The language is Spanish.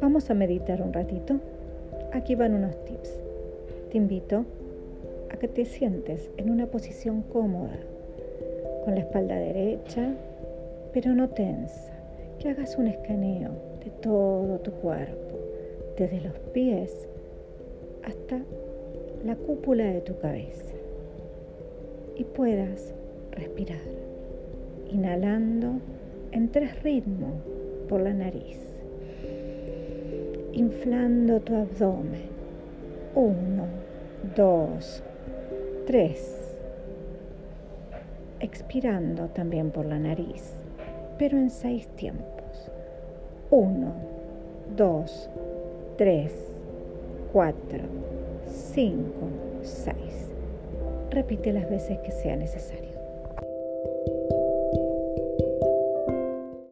Vamos a meditar un ratito. Aquí van unos tips. Te invito a que te sientes en una posición cómoda, con la espalda derecha, pero no tensa. Que hagas un escaneo de todo tu cuerpo, desde los pies hasta la cúpula de tu cabeza. Y puedas respirar, inhalando en tres ritmos por la nariz inflando tu abdomen. Uno, dos, tres. Expirando también por la nariz, pero en seis tiempos. Uno, dos, tres, cuatro, cinco, seis. Repite las veces que sea necesario.